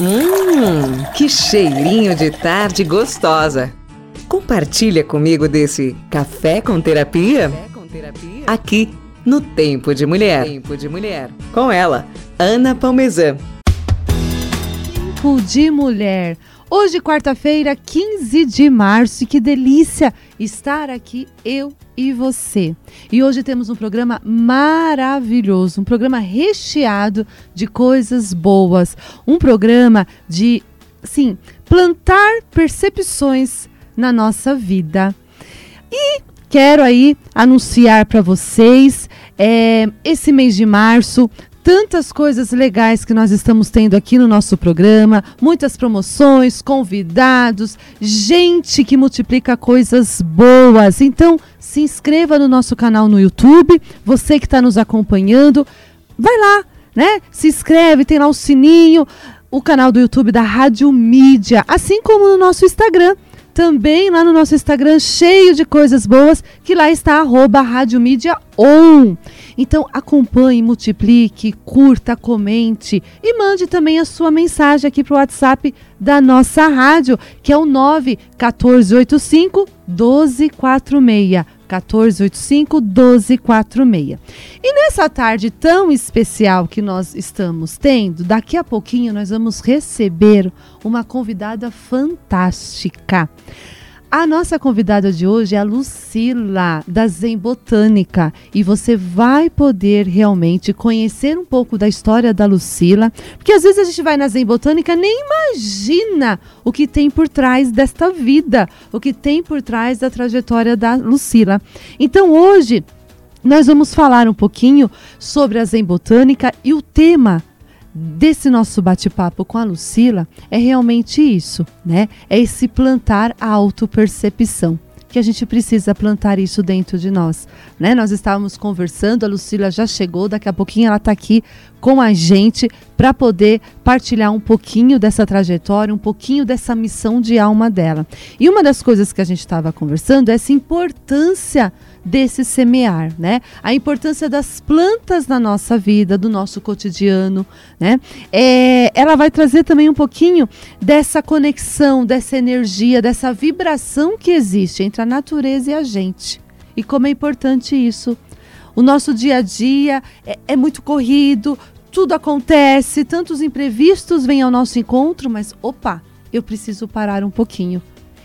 Hum, que cheirinho de tarde gostosa. Compartilha comigo desse café com terapia? Aqui no Tempo de Mulher. Tempo de Mulher. Com ela, Ana Palmezan. Tempo de Mulher. Hoje, quarta-feira, 15 de março, e que delícia estar aqui, eu e você. E hoje temos um programa maravilhoso, um programa recheado de coisas boas, um programa de, sim, plantar percepções na nossa vida. E quero aí anunciar para vocês é, esse mês de março tantas coisas legais que nós estamos tendo aqui no nosso programa, muitas promoções, convidados, gente que multiplica coisas boas. Então, se inscreva no nosso canal no YouTube, você que está nos acompanhando, vai lá, né? Se inscreve, tem lá o sininho, o canal do YouTube da Rádio Mídia, assim como no nosso Instagram também lá no nosso Instagram, cheio de coisas boas, que lá está arroba Rádio Mídia On. Então acompanhe, multiplique, curta, comente e mande também a sua mensagem aqui para o WhatsApp da nossa rádio, que é o 91485 1246. 1485 1246. E nessa tarde tão especial que nós estamos tendo, daqui a pouquinho nós vamos receber uma convidada fantástica. A nossa convidada de hoje é a Lucila, da Zen Botânica, e você vai poder realmente conhecer um pouco da história da Lucila, porque às vezes a gente vai na Zen Botânica nem imagina o que tem por trás desta vida, o que tem por trás da trajetória da Lucila. Então hoje nós vamos falar um pouquinho sobre a Zen Botânica e o tema desse nosso bate-papo com a Lucila é realmente isso, né? É esse plantar a autopercepção que a gente precisa plantar isso dentro de nós, né? Nós estávamos conversando, a Lucila já chegou, daqui a pouquinho ela está aqui com a gente para poder partilhar um pouquinho dessa trajetória, um pouquinho dessa missão de alma dela. E uma das coisas que a gente estava conversando é essa importância desse semear, né? A importância das plantas na nossa vida, do nosso cotidiano, né? É, ela vai trazer também um pouquinho dessa conexão, dessa energia, dessa vibração que existe entre a natureza e a gente. E como é importante isso. O nosso dia a dia é, é muito corrido, tudo acontece, tantos imprevistos vêm ao nosso encontro, mas opa, eu preciso parar um pouquinho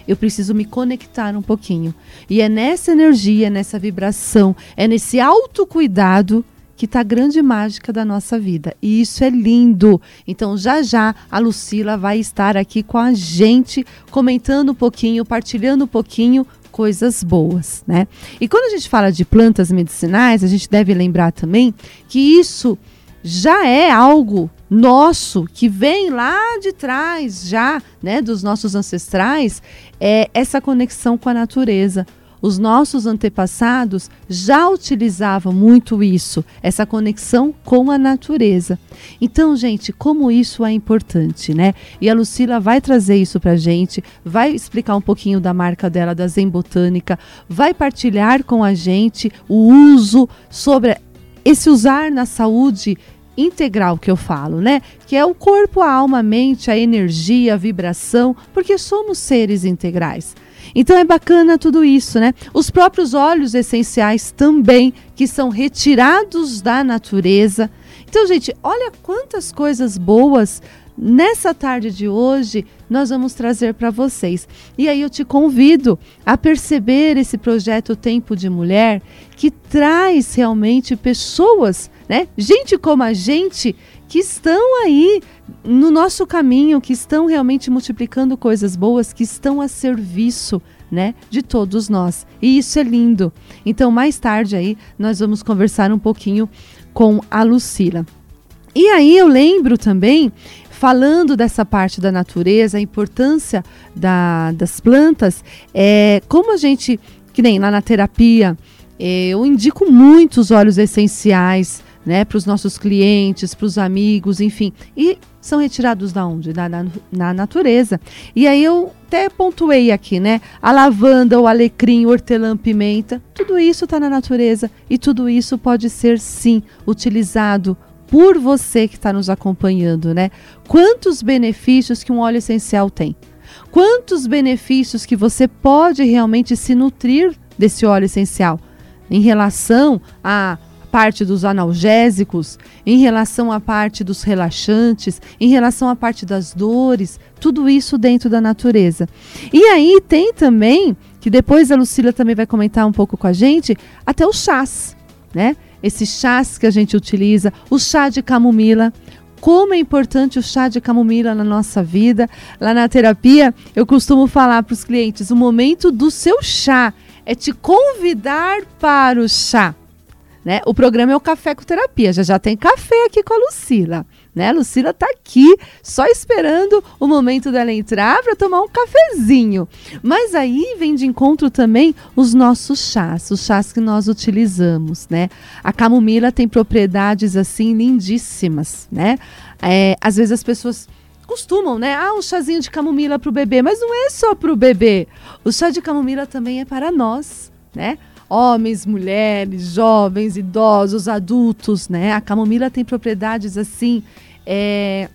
eu preciso me conectar um pouquinho. E é nessa energia, nessa vibração, é nesse autocuidado que está a grande mágica da nossa vida. E isso é lindo. Então, já já a Lucila vai estar aqui com a gente, comentando um pouquinho, partilhando um pouquinho coisas boas, né? E quando a gente fala de plantas medicinais, a gente deve lembrar também que isso já é algo nosso que vem lá de trás já, né, dos nossos ancestrais, é essa conexão com a natureza. Os nossos antepassados já utilizavam muito isso, essa conexão com a natureza. Então, gente, como isso é importante, né? E a Lucila vai trazer isso pra gente, vai explicar um pouquinho da marca dela, da Zen Botânica, vai partilhar com a gente o uso sobre esse usar na saúde integral que eu falo, né? Que é o corpo, a alma, a mente, a energia, a vibração, porque somos seres integrais. Então é bacana tudo isso, né? Os próprios óleos essenciais também, que são retirados da natureza. Então, gente, olha quantas coisas boas nessa tarde de hoje nós vamos trazer para vocês. E aí eu te convido a perceber esse projeto Tempo de Mulher que traz realmente pessoas né? Gente como a gente que estão aí no nosso caminho, que estão realmente multiplicando coisas boas, que estão a serviço, né, de todos nós. E isso é lindo. Então, mais tarde aí nós vamos conversar um pouquinho com a Lucila. E aí eu lembro também falando dessa parte da natureza, a importância da, das plantas, é como a gente, que nem lá na terapia, é, eu indico muito os óleos essenciais, né, para os nossos clientes, para os amigos, enfim. E são retirados da onde? Da, na, na natureza. E aí eu até pontuei aqui, né? A lavanda, o alecrim, o hortelã, pimenta, tudo isso está na natureza e tudo isso pode ser sim utilizado por você que está nos acompanhando, né? Quantos benefícios que um óleo essencial tem? Quantos benefícios que você pode realmente se nutrir desse óleo essencial em relação à parte dos analgésicos, em relação à parte dos relaxantes, em relação à parte das dores, tudo isso dentro da natureza. E aí tem também, que depois a Lucila também vai comentar um pouco com a gente, até os chás, né? Esses chás que a gente utiliza, o chá de camomila, como é importante o chá de camomila na nossa vida. Lá na terapia, eu costumo falar para os clientes: o momento do seu chá é te convidar para o chá. Né? O programa é o Café com Terapia. Já já tem café aqui com a Lucila. Né? A Lucila está aqui só esperando o momento dela entrar para tomar um cafezinho. Mas aí vem de encontro também os nossos chás, os chás que nós utilizamos. Né? A camomila tem propriedades assim lindíssimas. Né? É, às vezes as pessoas costumam, né? Ah, um chazinho de camomila para o bebê, mas não é só para o bebê. O chá de camomila também é para nós, né? Homens, mulheres, jovens, idosos, adultos, né? A camomila tem propriedades assim é,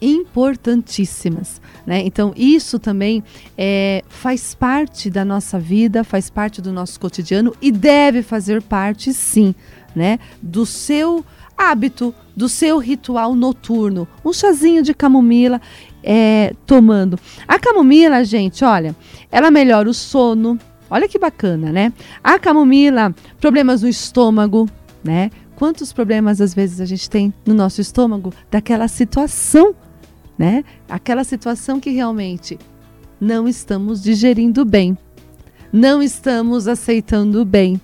importantíssimas, né? Então isso também é, faz parte da nossa vida, faz parte do nosso cotidiano e deve fazer parte, sim, né? Do seu hábito, do seu ritual noturno, um chazinho de camomila é, tomando. A camomila, gente, olha, ela melhora o sono, Olha que bacana, né? A camomila, problemas no estômago, né? Quantos problemas às vezes a gente tem no nosso estômago daquela situação, né? Aquela situação que realmente não estamos digerindo bem, não estamos aceitando bem.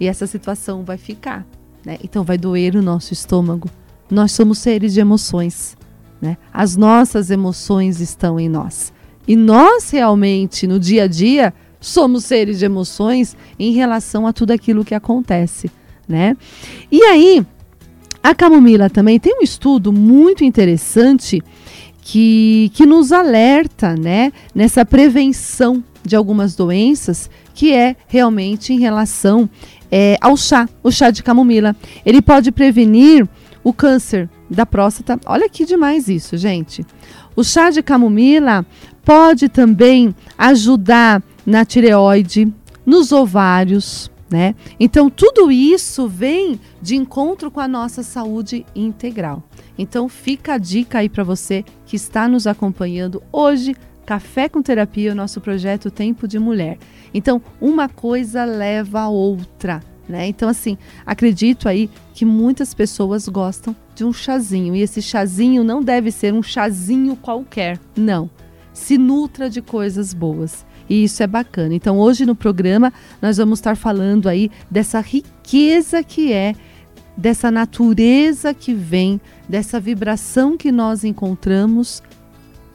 E essa situação vai ficar, né? Então vai doer o nosso estômago. Nós somos seres de emoções, né? As nossas emoções estão em nós. E nós realmente no dia a dia somos seres de emoções em relação a tudo aquilo que acontece, né? E aí, a camomila também tem um estudo muito interessante que, que nos alerta, né, nessa prevenção de algumas doenças, que é realmente em relação é, ao chá, o chá de camomila. Ele pode prevenir o câncer da próstata. Olha que demais isso, gente. O chá de camomila pode também ajudar na tireoide, nos ovários, né? Então tudo isso vem de encontro com a nossa saúde integral. Então fica a dica aí para você que está nos acompanhando hoje, Café com Terapia, o nosso projeto Tempo de Mulher. Então uma coisa leva a outra, né? Então assim, acredito aí que muitas pessoas gostam de um chazinho e esse chazinho não deve ser um chazinho qualquer, não. Se nutra de coisas boas. E isso é bacana. Então, hoje no programa, nós vamos estar falando aí dessa riqueza que é, dessa natureza que vem, dessa vibração que nós encontramos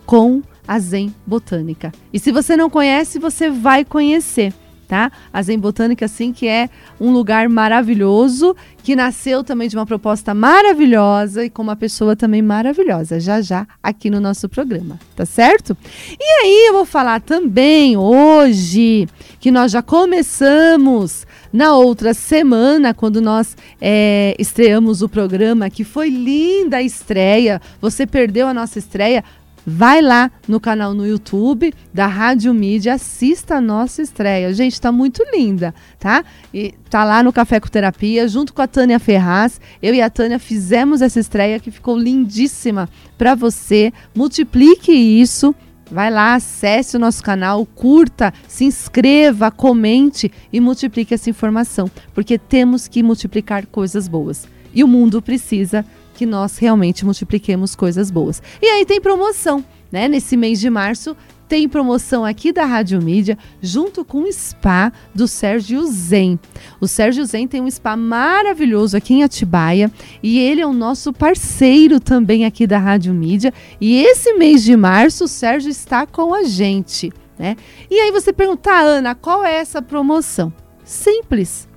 com a Zen Botânica. E se você não conhece, você vai conhecer tá? A Zen Botânica, assim, que é um lugar maravilhoso, que nasceu também de uma proposta maravilhosa e com uma pessoa também maravilhosa, já já aqui no nosso programa, tá certo? E aí eu vou falar também hoje que nós já começamos na outra semana, quando nós é, estreamos o programa, que foi linda a estreia. Você perdeu a nossa estreia? Vai lá no canal no YouTube da Rádio Mídia, assista a nossa estreia. Gente, tá muito linda, tá? E tá lá no Café com Terapia, junto com a Tânia Ferraz. Eu e a Tânia fizemos essa estreia que ficou lindíssima para você. Multiplique isso. Vai lá, acesse o nosso canal, curta, se inscreva, comente e multiplique essa informação, porque temos que multiplicar coisas boas. E o mundo precisa que nós realmente multipliquemos coisas boas. E aí tem promoção, né? Nesse mês de março tem promoção aqui da Rádio Mídia, junto com o spa do Sérgio Zen. O Sérgio Zen tem um spa maravilhoso aqui em Atibaia e ele é o nosso parceiro também aqui da Rádio Mídia. E esse mês de março o Sérgio está com a gente, né? E aí você pergunta, ah, Ana, qual é essa promoção? Simples.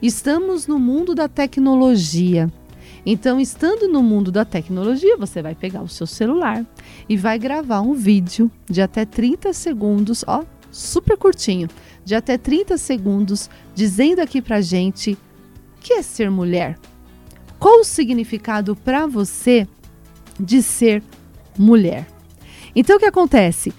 Estamos no mundo da tecnologia. Então, estando no mundo da tecnologia, você vai pegar o seu celular e vai gravar um vídeo de até 30 segundos, ó, super curtinho, de até 30 segundos, dizendo aqui pra gente o que é ser mulher. qual o significado para você de ser mulher. Então o que acontece?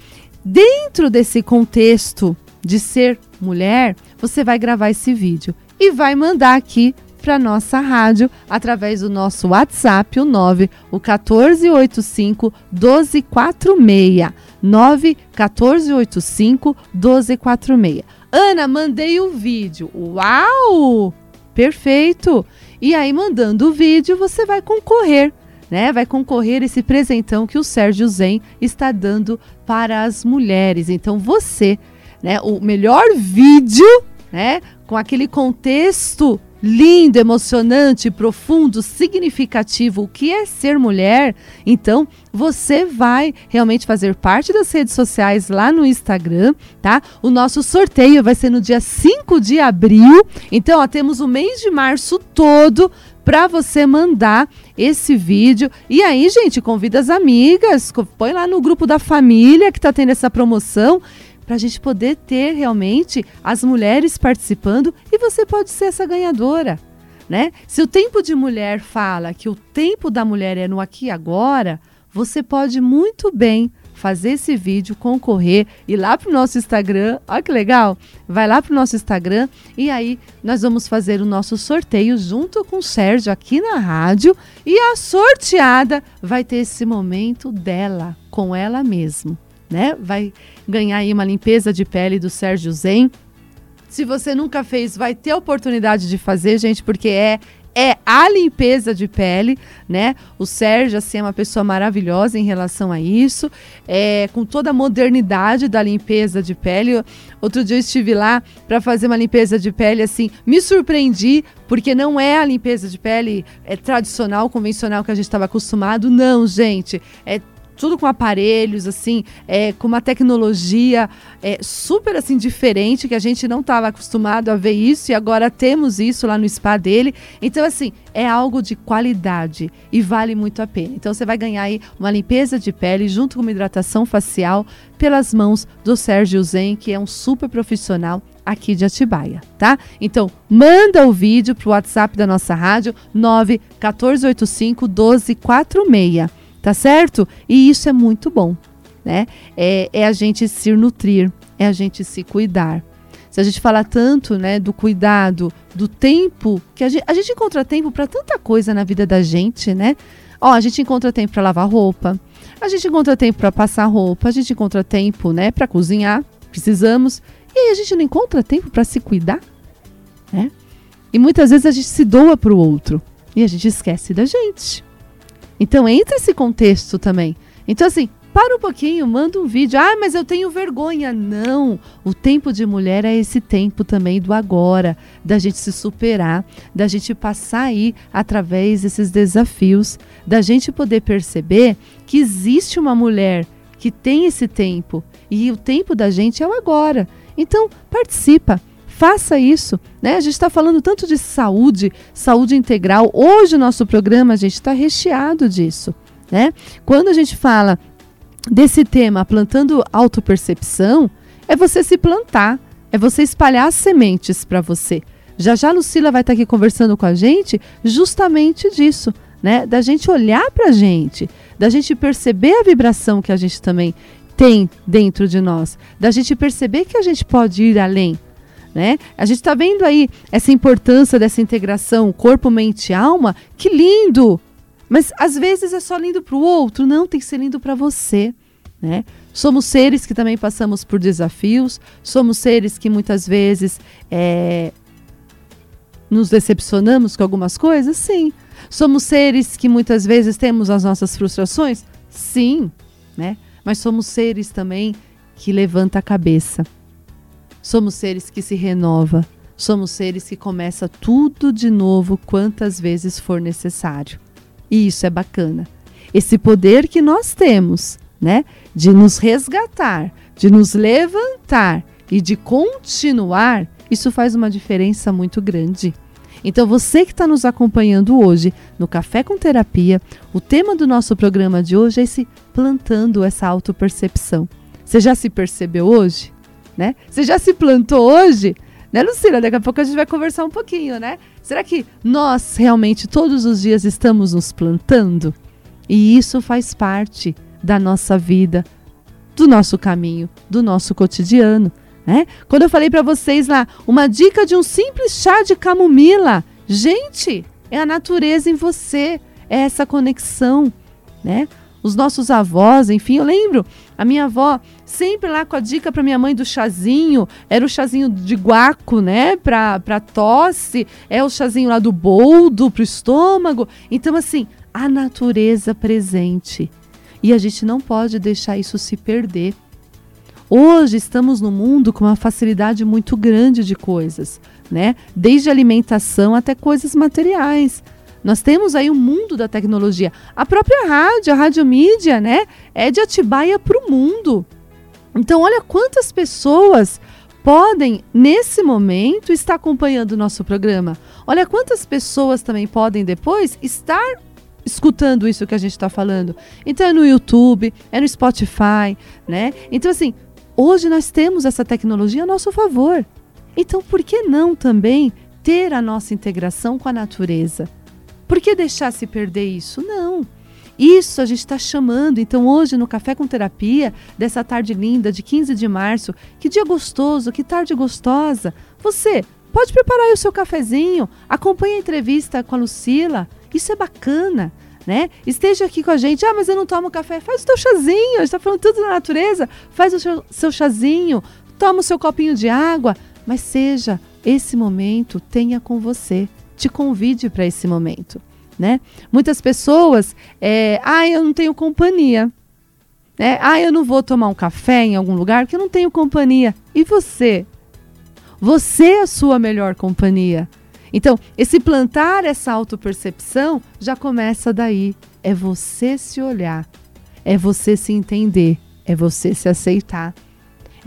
Dentro desse contexto de ser mulher, você vai gravar esse vídeo e vai mandar aqui para nossa rádio através do nosso WhatsApp, o 9 o 1485 1246. 9 1485 1246. Ana, mandei o vídeo. Uau! Perfeito! E aí, mandando o vídeo, você vai concorrer né, vai concorrer esse presentão que o Sérgio Zen está dando para as mulheres. Então você, né, o melhor vídeo, né, com aquele contexto lindo, emocionante, profundo, significativo, o que é ser mulher, então você vai realmente fazer parte das redes sociais lá no Instagram, tá? O nosso sorteio vai ser no dia 5 de abril. Então, ó, temos o mês de março todo para você mandar esse vídeo. E aí, gente, convida as amigas, põe lá no grupo da família que está tendo essa promoção para a gente poder ter realmente as mulheres participando e você pode ser essa ganhadora. Né? Se o tempo de mulher fala que o tempo da mulher é no aqui e agora, você pode muito bem fazer esse vídeo, concorrer, ir lá para o nosso Instagram. Olha que legal! Vai lá para o nosso Instagram e aí nós vamos fazer o nosso sorteio junto com o Sérgio aqui na rádio. E a sorteada vai ter esse momento dela, com ela mesma. Né? Vai ganhar aí uma limpeza de pele do Sérgio Zen. Se você nunca fez, vai ter oportunidade de fazer, gente, porque é é a limpeza de pele, né? O Sérgio, assim, é uma pessoa maravilhosa em relação a isso, é, com toda a modernidade da limpeza de pele. Outro dia eu estive lá para fazer uma limpeza de pele, assim, me surpreendi, porque não é a limpeza de pele é, tradicional, convencional que a gente estava acostumado, não, gente. É tudo com aparelhos, assim, é, com uma tecnologia é, super assim diferente, que a gente não estava acostumado a ver isso e agora temos isso lá no spa dele. Então, assim, é algo de qualidade e vale muito a pena. Então, você vai ganhar aí uma limpeza de pele junto com uma hidratação facial pelas mãos do Sérgio Zen, que é um super profissional aqui de Atibaia, tá? Então, manda o vídeo pro WhatsApp da nossa rádio 9 1485 1246 tá certo? E isso é muito bom, né? É, é a gente se nutrir, é a gente se cuidar. Se a gente fala tanto, né, do cuidado, do tempo, que a gente, a gente encontra tempo para tanta coisa na vida da gente, né? Ó, a gente encontra tempo para lavar roupa, a gente encontra tempo para passar roupa, a gente encontra tempo, né, para cozinhar, precisamos. E aí a gente não encontra tempo para se cuidar, né? E muitas vezes a gente se doa para o outro e a gente esquece da gente. Então entra esse contexto também. Então, assim, para um pouquinho, manda um vídeo. Ah, mas eu tenho vergonha. Não. O tempo de mulher é esse tempo também do agora, da gente se superar, da gente passar aí através desses desafios, da gente poder perceber que existe uma mulher que tem esse tempo e o tempo da gente é o agora. Então, participa. Faça isso, né? A gente está falando tanto de saúde, saúde integral. Hoje o nosso programa, a gente está recheado disso, né? Quando a gente fala desse tema, plantando autopercepção, é você se plantar, é você espalhar as sementes para você. Já já a Lucila vai estar tá aqui conversando com a gente justamente disso, né? Da gente olhar para a gente, da gente perceber a vibração que a gente também tem dentro de nós, da gente perceber que a gente pode ir além, né? A gente está vendo aí essa importância dessa integração corpo, mente e alma. Que lindo! Mas às vezes é só lindo para o outro, não tem que ser lindo para você. Né? Somos seres que também passamos por desafios, somos seres que muitas vezes é, nos decepcionamos com algumas coisas? Sim. Somos seres que muitas vezes temos as nossas frustrações? Sim. Né? Mas somos seres também que levanta a cabeça Somos seres que se renova, somos seres que começa tudo de novo quantas vezes for necessário. E isso é bacana. Esse poder que nós temos, né, de nos resgatar, de nos levantar e de continuar, isso faz uma diferença muito grande. Então, você que está nos acompanhando hoje no Café com Terapia, o tema do nosso programa de hoje é esse plantando essa autopercepção. Você já se percebeu hoje? Né? Você já se plantou hoje? Né, Lucila? Daqui a pouco a gente vai conversar um pouquinho, né? Será que nós realmente todos os dias estamos nos plantando? E isso faz parte da nossa vida, do nosso caminho, do nosso cotidiano. Né? Quando eu falei para vocês lá, uma dica de um simples chá de camomila. Gente, é a natureza em você, é essa conexão, né? Os nossos avós, enfim, eu lembro, a minha avó sempre lá com a dica para minha mãe do chazinho, era o chazinho de guaco, né, para para tosse, é o chazinho lá do boldo pro estômago. Então assim, a natureza presente. E a gente não pode deixar isso se perder. Hoje estamos no mundo com uma facilidade muito grande de coisas, né? Desde alimentação até coisas materiais. Nós temos aí o um mundo da tecnologia. A própria rádio, a rádio mídia, né? É de Atibaia para o mundo. Então, olha quantas pessoas podem, nesse momento, estar acompanhando o nosso programa. Olha quantas pessoas também podem depois estar escutando isso que a gente está falando. Então é no YouTube, é no Spotify, né? Então, assim, hoje nós temos essa tecnologia a nosso favor. Então, por que não também ter a nossa integração com a natureza? Por que deixar se perder isso? Não. Isso a gente está chamando. Então, hoje no Café com Terapia, dessa tarde linda de 15 de março, que dia gostoso, que tarde gostosa. Você pode preparar o seu cafezinho, acompanhe a entrevista com a Lucila, isso é bacana. Né? Esteja aqui com a gente. Ah, mas eu não tomo café. Faz o teu chazinho. A gente está falando tudo da natureza. Faz o seu, seu chazinho. Toma o seu copinho de água. Mas seja esse momento, tenha com você. Te convide para esse momento. Né? Muitas pessoas, é, ah, eu não tenho companhia. Né? Ah, eu não vou tomar um café em algum lugar porque eu não tenho companhia. E você? Você é a sua melhor companhia. Então, esse plantar essa autopercepção já começa daí. É você se olhar, é você se entender, é você se aceitar.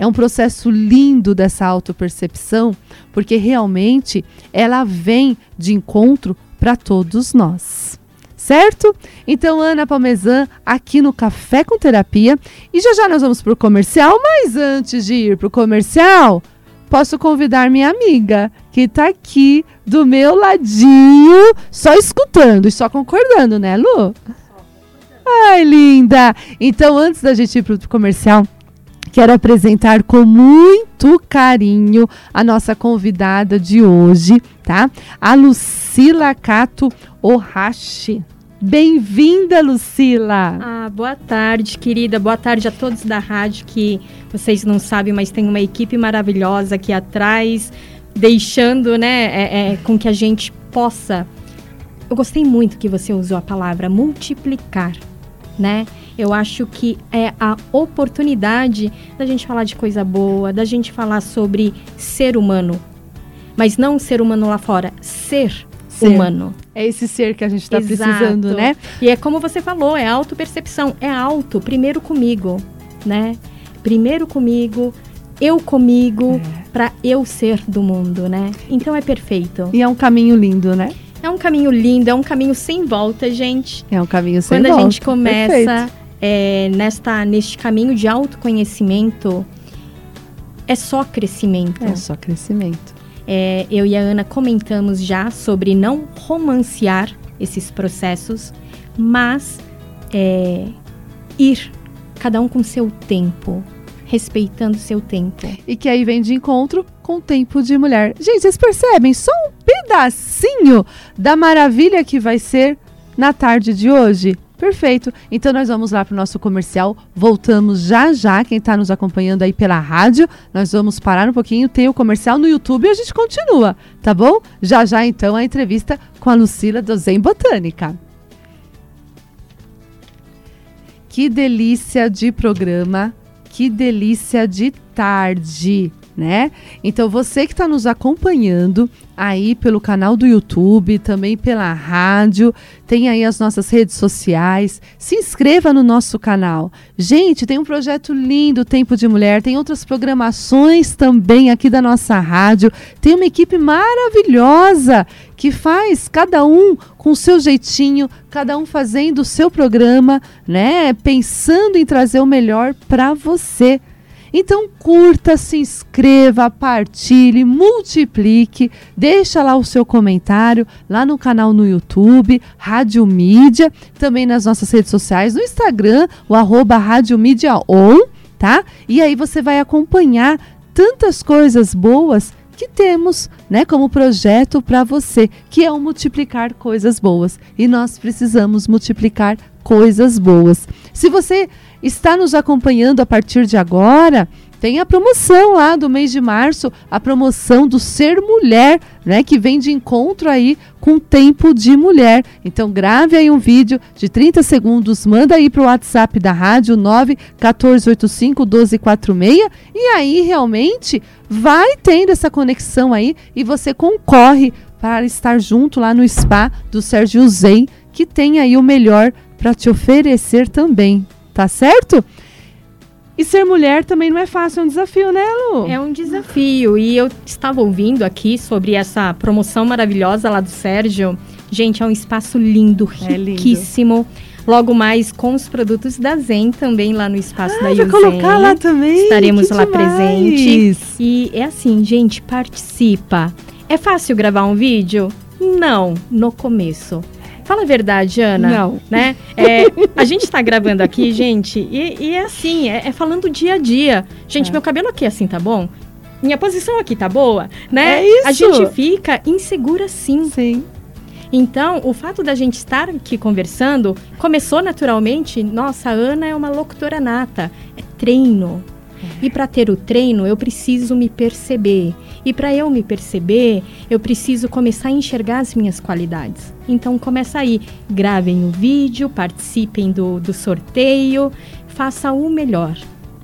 É um processo lindo dessa autopercepção, porque realmente ela vem de encontro para todos nós. Certo? Então, Ana Palmezan, aqui no Café com Terapia. E já já nós vamos para o comercial, mas antes de ir para o comercial, posso convidar minha amiga, que está aqui do meu ladinho, só escutando e só concordando, né, Lu? Ai, linda! Então, antes da gente ir para o comercial, quero apresentar com muito carinho a nossa convidada de hoje, tá? A Lucila Cato Ohashi. Bem-vinda, Lucila! Ah, boa tarde, querida. Boa tarde a todos da rádio que vocês não sabem, mas tem uma equipe maravilhosa aqui atrás, deixando, né, é, é, com que a gente possa. Eu gostei muito que você usou a palavra multiplicar, né? Eu acho que é a oportunidade da gente falar de coisa boa, da gente falar sobre ser humano, mas não ser humano lá fora, ser ser. humano. É esse ser que a gente está precisando, né? E é como você falou, é auto-percepção. É auto, primeiro comigo, né? Primeiro comigo, eu comigo, é. para eu ser do mundo, né? Então é perfeito. E é um caminho lindo, né? É um caminho lindo, é um caminho sem volta, gente. É um caminho sem Quando volta. Quando a gente começa é, nesta, neste caminho de autoconhecimento, é só crescimento. É só crescimento. É, eu e a Ana comentamos já sobre não romancear esses processos, mas é, ir cada um com seu tempo, respeitando seu tempo. E que aí vem de encontro com o tempo de mulher. Gente, vocês percebem? Só um pedacinho da maravilha que vai ser na tarde de hoje. Perfeito. Então nós vamos lá para o nosso comercial. Voltamos já já. Quem está nos acompanhando aí pela rádio, nós vamos parar um pouquinho. Tem o comercial no YouTube e a gente continua, tá bom? Já já então a entrevista com a Lucila do Zen Botânica. Que delícia de programa, que delícia de tarde né? Então você que está nos acompanhando aí pelo canal do YouTube, também pela rádio, tem aí as nossas redes sociais, se inscreva no nosso canal. Gente, tem um projeto lindo, Tempo de Mulher, tem outras programações também aqui da nossa rádio, tem uma equipe maravilhosa que faz cada um com o seu jeitinho, cada um fazendo o seu programa, né? Pensando em trazer o melhor para você. Então curta, se inscreva, partilhe, multiplique, deixa lá o seu comentário lá no canal no YouTube, Rádio Mídia, também nas nossas redes sociais, no Instagram, o arroba Rádio Mídia On, tá? E aí você vai acompanhar tantas coisas boas que temos, né, como projeto para você, que é o multiplicar coisas boas. E nós precisamos multiplicar coisas boas. Se você está nos acompanhando a partir de agora, tem a promoção lá do mês de março, a promoção do Ser Mulher, né, que vem de encontro aí com Tempo de Mulher. Então grave aí um vídeo de 30 segundos, manda aí para o WhatsApp da rádio 91485 1246 e aí realmente vai tendo essa conexão aí e você concorre para estar junto lá no spa do Sérgio Zen, que tem aí o melhor para te oferecer também, tá certo? E ser mulher também não é fácil, é um desafio, né, Lu? É um desafio. E eu estava ouvindo aqui sobre essa promoção maravilhosa lá do Sérgio. Gente, é um espaço lindo, É lindo. riquíssimo. Logo mais com os produtos da Zen também lá no espaço da Ah, vai Yuzen. colocar lá também. Estaremos que lá demais. presente. E é assim, gente, participa. É fácil gravar um vídeo? Não, no começo. Fala a verdade, Ana. Não. Né? É, a gente está gravando aqui, gente, e, e é assim, é, é falando dia a dia. Gente, É. meu cabelo aqui assim tá bom? Minha posição aqui tá boa? Né? É isso. A gente fica insegura sim. Sim. Então, o fato da gente estar aqui conversando começou naturalmente. Nossa, a Ana é uma locutora nata. É treino. E para ter o treino, eu preciso me perceber. E para eu me perceber, eu preciso começar a enxergar as minhas qualidades. Então, começa aí. Gravem o vídeo, participem do, do sorteio, faça o melhor.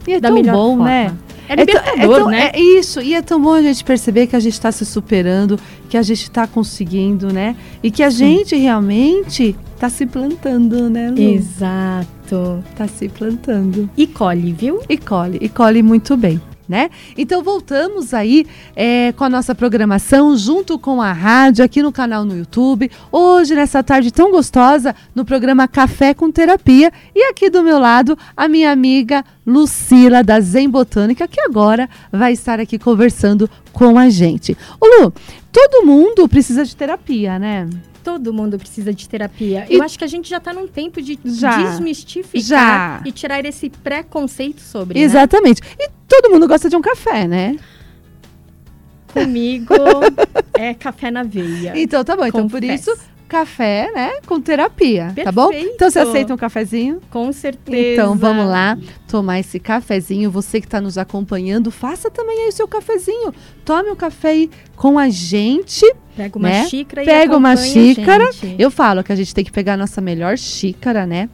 E é da tão melhor bom, forma. né? É tão- libertador, tão- né? É isso, e é tão bom a gente perceber que a gente está se superando, que a gente está conseguindo, né? E que a gente realmente está se plantando, né, Lu? Exato. Está se plantando. E colhe, viu? E colhe, e colhe muito bem. Né? Então voltamos aí é, com a nossa programação junto com a rádio aqui no canal no YouTube. Hoje, nessa tarde tão gostosa, no programa Café com Terapia. E aqui do meu lado, a minha amiga Lucila da Zen Botânica, que agora vai estar aqui conversando com a gente. Ô Lu, todo mundo precisa de terapia, né? Todo mundo precisa de terapia. E- Eu acho que a gente já está num tempo de Já. desmistificar Já. e tirar esse preconceito sobre. né? Exatamente. E todo mundo gosta de um café, né? Comigo é café na veia. Então tá bom. Então por Confesso. isso, café, né? Com terapia, tá bom? Perfeito. Então você aceita um cafezinho? Com certeza. Então vamos lá tomar esse cafezinho. Você que está nos acompanhando, faça também aí o seu cafezinho. Tome um café aí com a gente. Pega uma né? xícara e Pega uma xícara. Eu falo que a gente tem que pegar a nossa melhor xícara, né?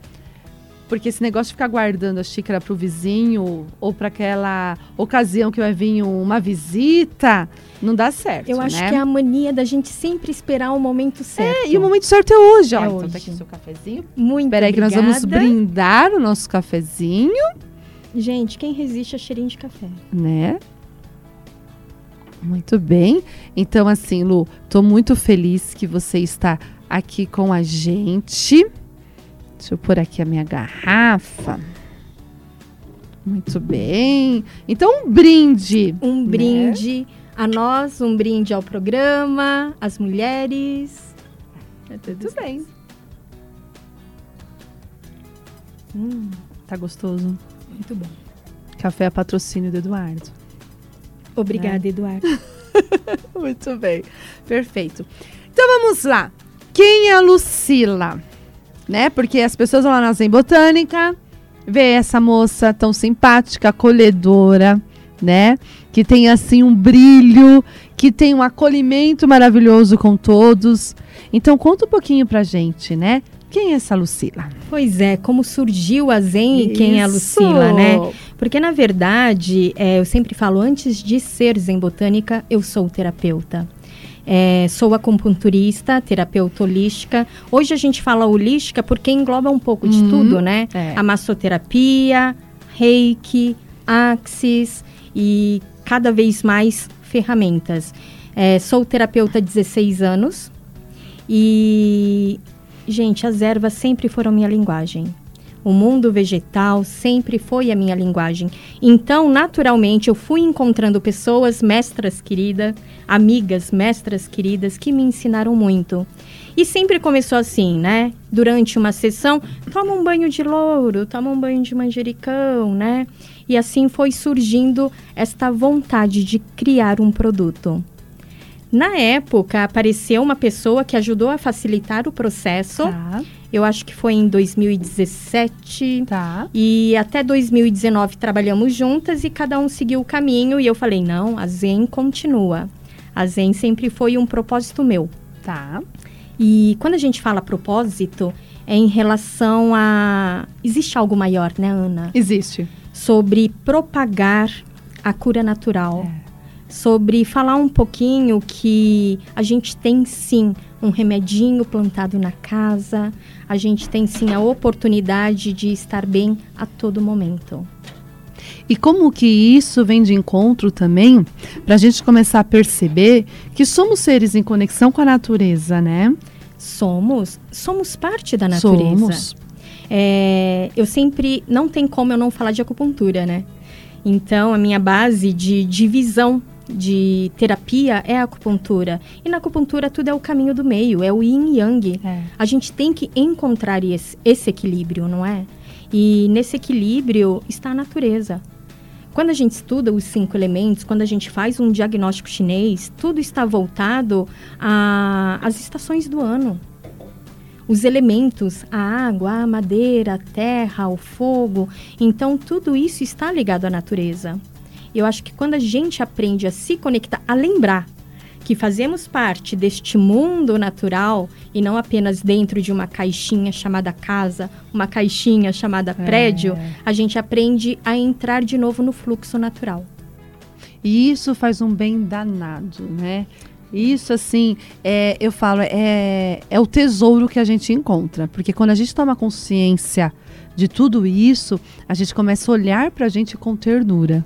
Porque esse negócio de ficar guardando a xícara pro vizinho ou para aquela ocasião que vai vir uma visita, não dá certo. Eu acho né? que é a mania da gente sempre esperar o momento certo. É, e o momento certo é hoje, ó. É então hoje. tá aqui o seu cafezinho. Muito Peraí que nós vamos obrigada. brindar o nosso cafezinho, Gente, quem resiste a cheirinho de café? né? Muito bem. Então, assim, Lu, tô muito feliz que você está aqui com a gente. Deixa eu pôr aqui a minha garrafa. Muito bem. Então, um brinde. Um né? brinde a nós, um brinde ao programa, às mulheres. É tudo bem. Hum, tá gostoso. Muito bom. Café a patrocínio do Eduardo. Obrigada, Eduardo. Muito bem. Perfeito. Então vamos lá. Quem é a Lucila? Né? Porque as pessoas lá na Zen Botânica, vê essa moça tão simpática, acolhedora, né? Que tem assim um brilho, que tem um acolhimento maravilhoso com todos. Então conta um pouquinho pra gente, né? Quem é essa Lucila? Pois é, como surgiu a Zen e quem é a! Lucila, né? Porque, na verdade, é, eu sempre falo, antes de ser Zen Botânica, eu sou terapeuta. É, sou acupunturista, terapeuta holística. Hoje a gente fala holística porque engloba um pouco de Uhum. tudo, né? É. A massoterapia, reiki, axis e cada vez mais ferramentas. É, sou terapeuta há 16 anos e, gente, as ervas sempre foram minha linguagem. O mundo vegetal sempre foi a minha linguagem. Então, naturalmente, eu fui encontrando pessoas, mestras queridas, amigas, mestras queridas, que me ensinaram muito. E sempre começou assim, né? Durante uma sessão, toma um banho de louro, toma um banho de manjericão, né? E assim foi surgindo esta vontade de criar um produto. Na época, apareceu uma pessoa que ajudou a facilitar o processo. Tá. Eu acho que foi em 2017. Tá. E até 2019 trabalhamos juntas e cada um seguiu o caminho. E eu falei: não, a Zen continua. A Zen sempre foi um propósito meu. Tá. E quando a gente fala propósito, é em relação a. Existe algo maior, né, Ana? Existe. Sobre propagar a cura natural. É. Sobre falar um pouquinho que a gente tem sim um remedinho plantado na casa, a gente tem sim a oportunidade de estar bem a todo momento. E como que isso vem de encontro também para a gente começar a perceber que somos seres em conexão com a natureza, né? Somos, somos parte da natureza. Somos. É, eu sempre, não tem como eu não falar de acupuntura, né? Então, a minha base de divisão de terapia é a acupuntura. E na acupuntura tudo é o caminho do meio, é o yin yang. É. A gente tem que encontrar esse, esse equilíbrio, não é? E nesse equilíbrio está a natureza. Quando a gente estuda os cinco elementos, quando a gente faz um diagnóstico chinês, tudo está voltado a- às estações do ano. Os elementos, a água, a madeira, a terra, o fogo. Então, tudo isso está ligado à natureza. Eu acho que quando a gente aprende a se conectar, a lembrar que fazemos parte deste mundo natural e não apenas dentro de uma caixinha chamada casa, uma caixinha chamada prédio, a gente aprende a entrar de novo no fluxo natural. E isso faz um bem danado, né? Isso, assim, é, eu falo, é, é o tesouro que a gente encontra. Porque quando a gente toma consciência de tudo isso, a gente começa a olhar para a gente com ternura.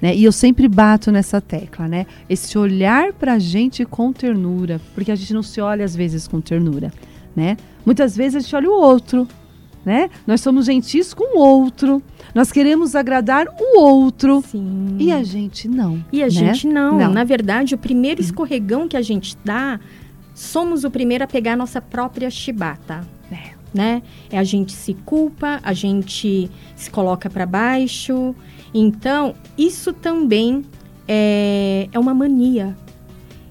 Né? E eu sempre bato nessa tecla, né? Esse olhar para a gente com ternura. Porque a gente não se olha, às vezes, com ternura, né? Muitas vezes a gente olha o outro, né? Nós somos gentis com o outro. Nós queremos agradar o outro. Sim. E a gente não. E a né? gente não. Não. Na verdade, o primeiro escorregão que a gente dá, somos o primeiro a pegar a nossa própria chibata. É. Né? É a gente se culpa, a gente se coloca para baixo. Então, isso também é, é uma mania.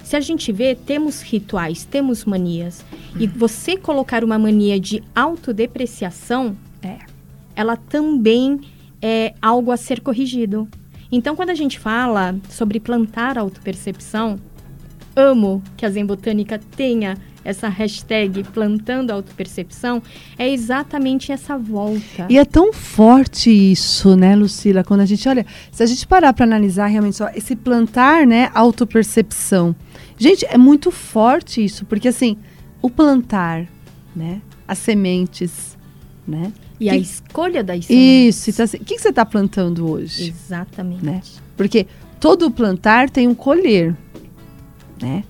Se a gente vê, temos rituais, temos manias. E você colocar uma mania de autodepreciação, É. ela também é algo a ser corrigido. Então, quando a gente fala sobre plantar autopercepção, amo que a Zen Botânica tenha essa hashtag plantando autopercepção, é exatamente essa volta. E é tão forte isso, né, Lucila? Quando a gente olha, se a gente parar para analisar realmente só esse plantar, né, autopercepção. Gente, é muito forte isso, porque assim, o plantar, né, as sementes, né? E a que- escolha das sementes. Isso, então, assim, o que, que você está plantando hoje? Exatamente. Né? Porque todo plantar tem um colher, né?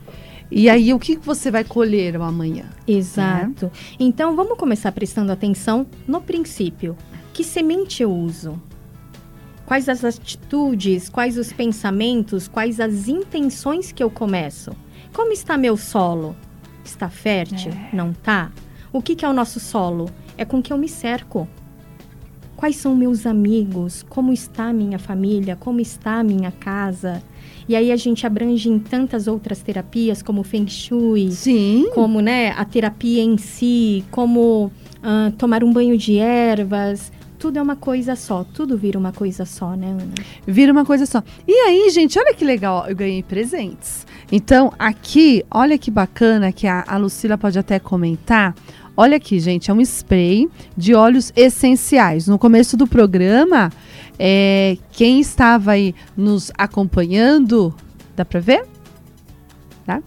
E aí, o que você vai colher amanhã? Exato. Então, vamos começar prestando atenção no princípio. Que semente eu uso? Quais as atitudes, quais os pensamentos, quais as intenções que eu começo? Como está meu solo? Está fértil? Não tá? O que, que é o nosso solo? É com que eu me cerco. Quais são meus amigos? Como está a minha família? Como está a minha casa? E aí a gente abrange em tantas outras terapias, como o Feng Shui, Sim. como né, a terapia em si, como ah, tomar um banho de ervas. Tudo é uma coisa só, tudo vira uma coisa só, né, Ana? Vira uma coisa só. E aí, gente, olha que legal, eu ganhei presentes. Então, aqui, olha que bacana que a, a Lucila pode até comentar. Olha aqui, gente, é um spray de óleos essenciais. No começo do programa, é, quem estava aí nos acompanhando, dá pra ver? Tá?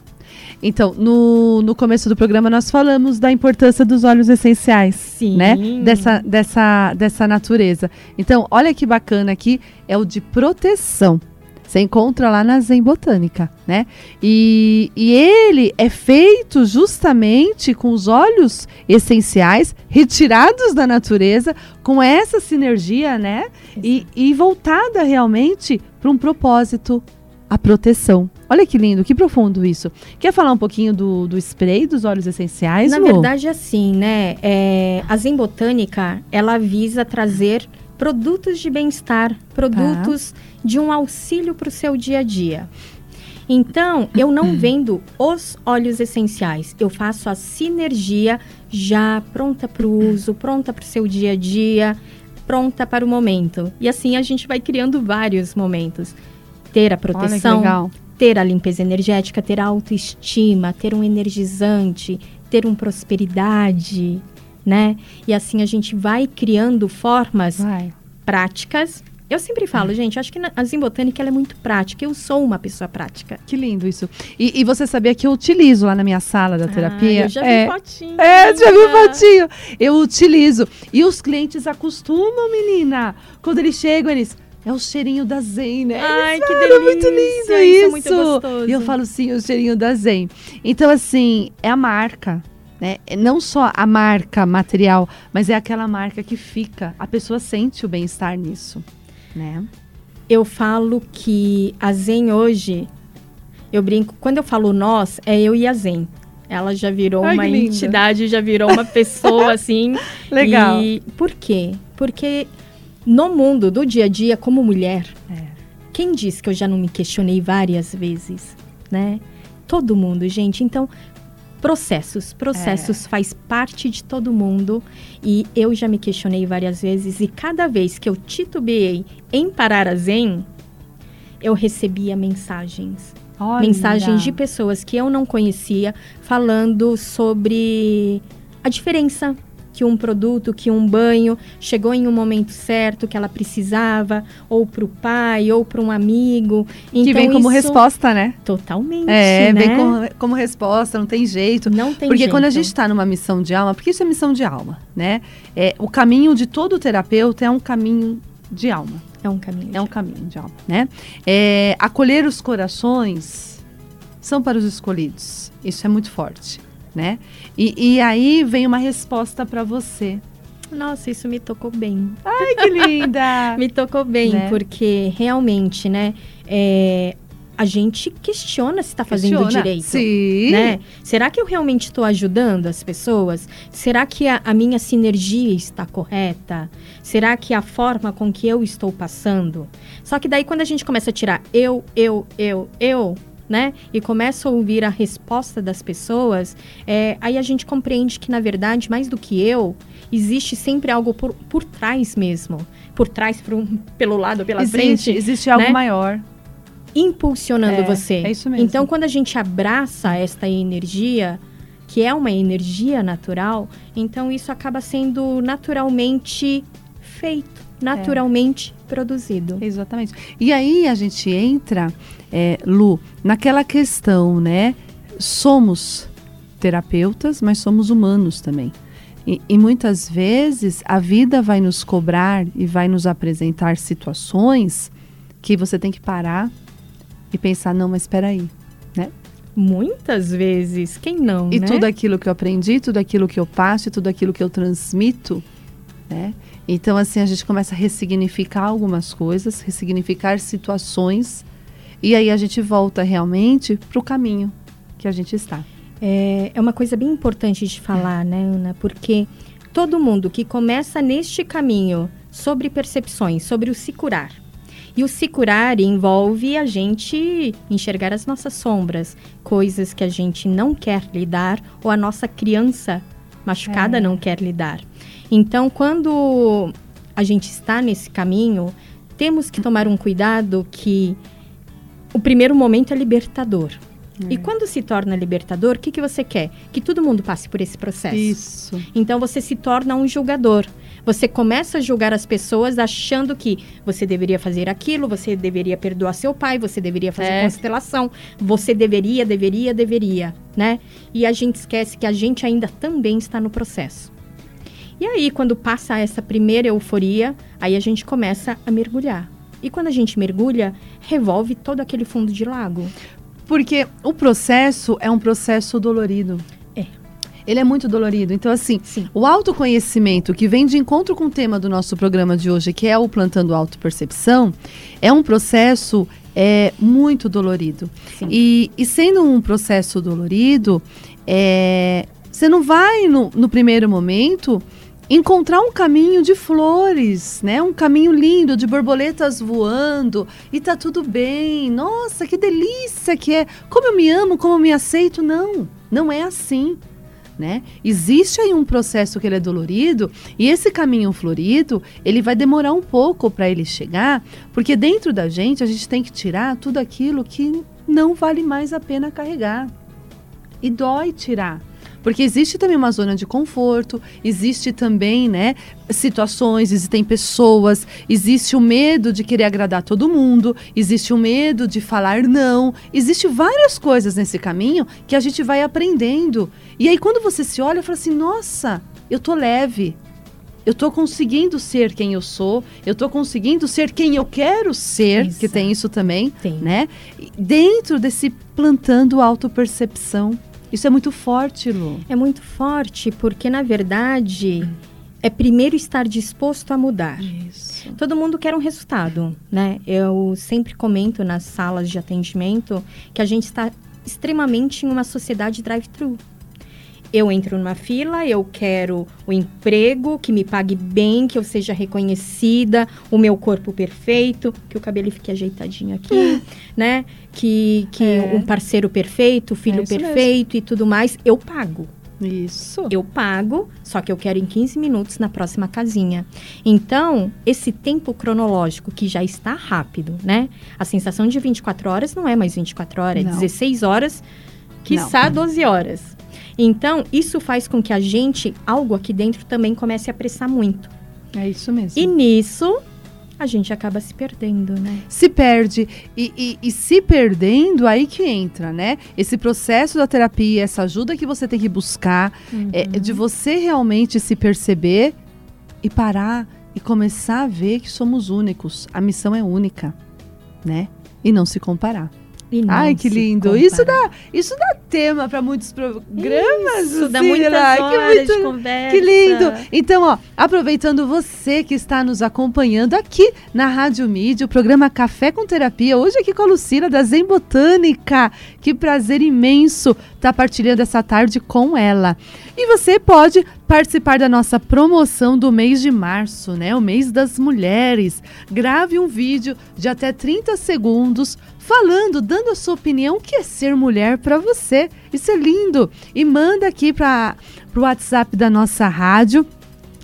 Então, no, no começo do programa, nós falamos da importância dos óleos essenciais Sim. né? Dessa, dessa, dessa natureza. Então, olha que bacana aqui, é o de proteção. Você encontra lá na Zen Botânica, né? E, e ele é feito justamente com os óleos essenciais retirados da natureza, com essa sinergia, né? E, e voltada realmente para um propósito, a proteção. Olha que lindo, que profundo isso. Quer falar um pouquinho do, do spray dos óleos essenciais? Na Lu? verdade, assim, né? É, a Zen Botânica, ela visa trazer produtos de bem-estar, produtos de um auxílio para o seu dia a dia. Então, eu não vendo os óleos essenciais, eu faço a sinergia já pronta para o uso, pronta para o seu dia a dia, pronta para o momento. E assim a gente vai criando vários momentos. Ter a proteção, ter a limpeza energética, ter a autoestima, ter um energizante, ter um prosperidade, né? E assim a gente vai criando formas Vai. práticas. Eu sempre falo, gente, acho que a Zen Botânica ela é muito prática. Eu sou uma pessoa prática. Que lindo isso. E, e você sabia que eu utilizo lá na minha sala da terapia? Ah, eu já é, vi fotinho. É, já viu menina. fotinho? Eu utilizo. E os clientes acostumam, menina. Quando eles chegam, eles. É o cheirinho da Zen, né? Ai, Eles que falam, delícia. muito lindo Isso isso. é muito gostoso. E eu falo sim, o cheirinho da Zen. Então, assim, é a marca. Né? É Não só a marca material, mas é aquela marca que fica. A pessoa sente o bem-estar nisso. Né? Eu falo que a Zen hoje, eu brinco, quando eu falo nós, é eu e a Zen. Ela já virou Ai, uma entidade, já virou uma pessoa assim. Legal. E por quê? Porque no mundo do dia a dia, como mulher, É. quem disse que eu já não me questionei várias vezes, né? Todo mundo, gente. Então, processos, processos faz parte de todo mundo. E eu já me questionei várias vezes. E cada vez que eu titubeei em parar a Zen, eu recebia mensagens. Olha. mensagens de pessoas que eu não conhecia falando sobre a diferença que um produto, que um banho chegou em um momento certo que ela precisava, ou para o pai, ou para um amigo. Então, que vem como isso- resposta, né? Totalmente. É, né? vem como, como resposta, não tem jeito. Não tem Porque jeito. quando a gente está numa missão de alma, porque isso é missão de alma, né? É, o caminho de todo terapeuta é um caminho de alma. É um caminho. É um caminho de alma, né? É, acolher os corações são para os escolhidos. Isso é muito forte, né? E, e aí vem uma resposta para você. Nossa, isso me tocou bem. Ai, que linda! Me tocou bem, Né? porque realmente, né? é, a gente questiona se está fazendo Questiona. direito. Sim. né? Será que eu realmente estou ajudando as pessoas? Será que a, a minha sinergia está correta? Será que a forma com que eu estou passando? Só que daí quando a gente começa a tirar eu, eu, eu, eu, né? E começa a ouvir a resposta das pessoas, é, aí a gente compreende que na verdade mais do que eu existe sempre algo por, por trás mesmo, por trás, por pelo lado, pela existe, frente existe algo né? maior. impulsionando É, você. é isso mesmo. Então, quando a gente abraça esta energia, que é uma energia natural, então isso acaba sendo naturalmente feito, naturalmente produzido. Exatamente. E aí a gente entra, é, Lu, naquela questão, né? Somos terapeutas, mas somos humanos também. E, e muitas vezes a vida vai nos cobrar e vai nos apresentar situações que você tem que parar e pensar, não, mas espera aí. Muitas vezes, quem não, E né? tudo aquilo que eu aprendi, tudo aquilo que eu passo, e tudo aquilo que eu transmito, né? Então, assim, a gente começa a ressignificar algumas coisas, ressignificar situações, e aí a gente volta realmente para o caminho que a gente está. É, é uma coisa bem importante de falar, né, Ana? Porque todo mundo que começa neste caminho sobre percepções, sobre o se curar. E o se curar envolve a gente enxergar as nossas sombras, coisas que a gente não quer lidar ou a nossa criança machucada É. não quer lidar. Então, quando a gente está nesse caminho, temos que tomar um cuidado que o primeiro momento é libertador. E quando se torna libertador, o que, que você quer? Que todo mundo passe por esse processo. Isso. Então você se torna um julgador. Você começa a julgar as pessoas achando que você deveria fazer aquilo, você deveria perdoar seu pai, você deveria fazer É. constelação, você deveria, deveria, deveria, né? E a gente esquece que a gente ainda também está no processo. E aí, quando passa essa primeira euforia, aí a gente começa a mergulhar. E quando a gente mergulha, revolve todo aquele fundo de lago. Porque o processo é um processo dolorido. É. Ele é muito dolorido. Então, assim, Sim. o autoconhecimento que vem de encontro com o tema do nosso programa de hoje, que é o plantando autopercepção, é um processo é, muito dolorido. E, e sendo um processo dolorido, é, você não vai, no, no primeiro momento, encontrar um caminho de flores, né? Um caminho lindo de borboletas voando e tá tudo bem. Nossa, que delícia que é! Como eu me amo, como eu me aceito? Não, não é assim. Né? Existe aí um processo que ele é dolorido e esse caminho florido ele vai demorar um pouco para ele chegar, porque dentro da gente a gente tem que tirar tudo aquilo que não vale mais a pena carregar e dói tirar. Porque existe também uma zona de conforto, existe também, né, situações, existem pessoas, existe o medo de querer agradar todo mundo, existe o medo de falar não, existe várias coisas nesse caminho que a gente vai aprendendo. E aí quando você se olha, fala assim: "Nossa, eu tô leve. Eu tô conseguindo ser quem eu sou, eu tô conseguindo ser quem eu quero ser, que Exato. tem isso também, Tem. né? Dentro desse plantando autopercepção. Isso é muito forte, Lu. É muito forte porque, na verdade, é primeiro estar disposto a mudar. Isso. Todo mundo quer um resultado, né? Eu sempre comento nas salas de atendimento que a gente está extremamente em uma sociedade drive-thru. Eu entro numa fila, eu quero o emprego que me pague bem, que eu seja reconhecida, o meu corpo perfeito, que o cabelo fique ajeitadinho aqui, né? Que, que É. um parceiro perfeito, filho É isso mesmo. perfeito e tudo mais. Eu pago. Isso. Eu pago, só que eu quero em 15 minutos na próxima casinha. Então, esse tempo cronológico que já está rápido, né? A sensação de 24 horas não é mais 24 horas, é Não. 16 horas, quiçá 12 horas. Então, isso faz com que a gente, algo aqui dentro também comece a apressar muito. É isso mesmo. E nisso, a gente acaba se perdendo, né? se perde. E, e- e se perdendo, aí que entra, né? Esse processo da terapia, essa ajuda que você tem que buscar, é, é de você realmente se perceber e parar e começar a ver que somos únicos. A missão é única, né? E não se comparar. Ai, que lindo. Isso dá, isso dá tema para muitos programas. Isso, dá Lucila. muitas Que horas muito de conversa. que lindo! Então, ó, aproveitando você que está nos acompanhando aqui na Rádio Mídia, o programa Café com Terapia, hoje aqui com a Lucila da Zen Botânica. Que prazer imenso estar partilhando essa tarde com ela. E você pode participar da nossa promoção do mês de março, né? O mês das mulheres. Grave um vídeo de até 30 segundos falando, dando a sua opinião o que é ser mulher para você. Isso é lindo. E manda aqui para o WhatsApp da nossa rádio.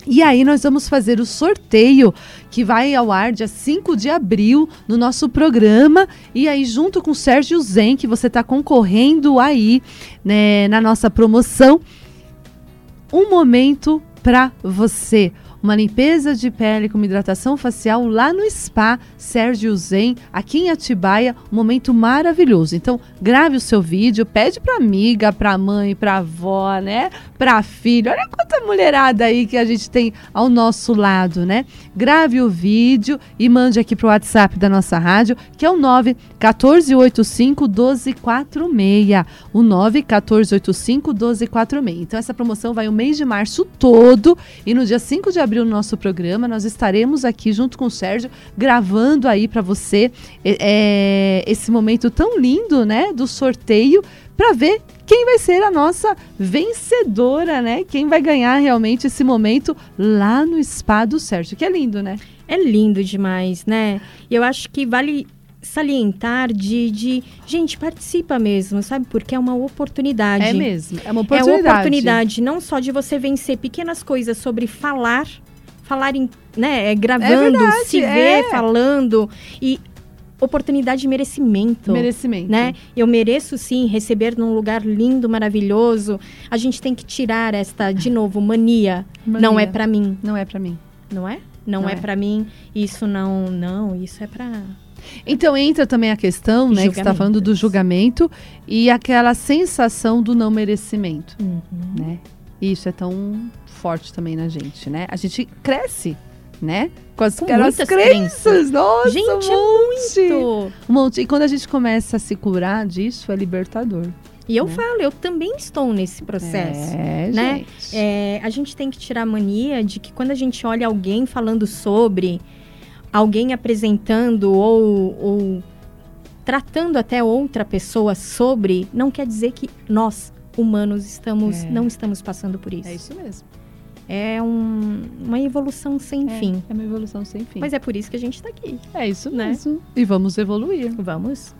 E aí nós vamos fazer o sorteio que vai ao ar dia 5 de abril no nosso programa. E aí, junto com o Sérgio Zen, que você está concorrendo aí né, na nossa promoção, um momento para você. Uma limpeza de pele com hidratação facial lá no Spa Sérgio Zen, aqui em Atibaia, um momento maravilhoso. Então, grave o seu vídeo, pede pra amiga, pra mãe, pra avó, né? Pra filho. Olha quanta mulherada aí que a gente tem ao nosso lado, né? Grave o vídeo e mande aqui pro WhatsApp da nossa rádio, que é o 91485 1246. O 91485 1246. Então, essa promoção vai o mês de março todo e no dia 5 de abril no nosso programa nós estaremos aqui junto com o Sérgio gravando aí para você é, é, esse momento tão lindo, né, do sorteio para ver quem vai ser a nossa vencedora, né? Quem vai ganhar realmente esse momento lá no spa do Sérgio, que é lindo, né? É lindo demais, né? E eu acho que vale salientar de, de gente participa mesmo, sabe? Porque é uma oportunidade. É mesmo, é uma É oportunidade. uma oportunidade não só de você vencer pequenas coisas sobre falar, falar em, né, é, gravando, verdade, se é. ver falando e oportunidade de merecimento. Merecimento. Né? Eu mereço sim receber num lugar lindo, maravilhoso. A gente tem que tirar esta, de novo, mania. Não Mania. é pra mim, Não é para mim. não é? Não, Não é, é. pra mim. Isso não, não, isso é pra Então entra também a questão, né, que você está falando do julgamento e aquela sensação do não merecimento, Uhum. né? E isso é tão forte também na gente, né? A gente cresce né? Com as Com crenças. crenças. Nossa, Gente, um é monte. muito. Um monte. E quando a gente começa a se curar disso, é libertador. E eu Né? falo, eu também estou nesse processo. É, né? gente. É, a gente tem que tirar a mania de que quando a gente olha alguém falando sobre, alguém apresentando ou, ou tratando até outra pessoa sobre, não quer dizer que nós, humanos, estamos, É. não estamos passando por isso. É isso mesmo. É um- uma evolução sem É, fim. É uma evolução sem fim. Mas é por isso que a gente está aqui. é isso né? mesmo. E vamos evoluir. Vamos?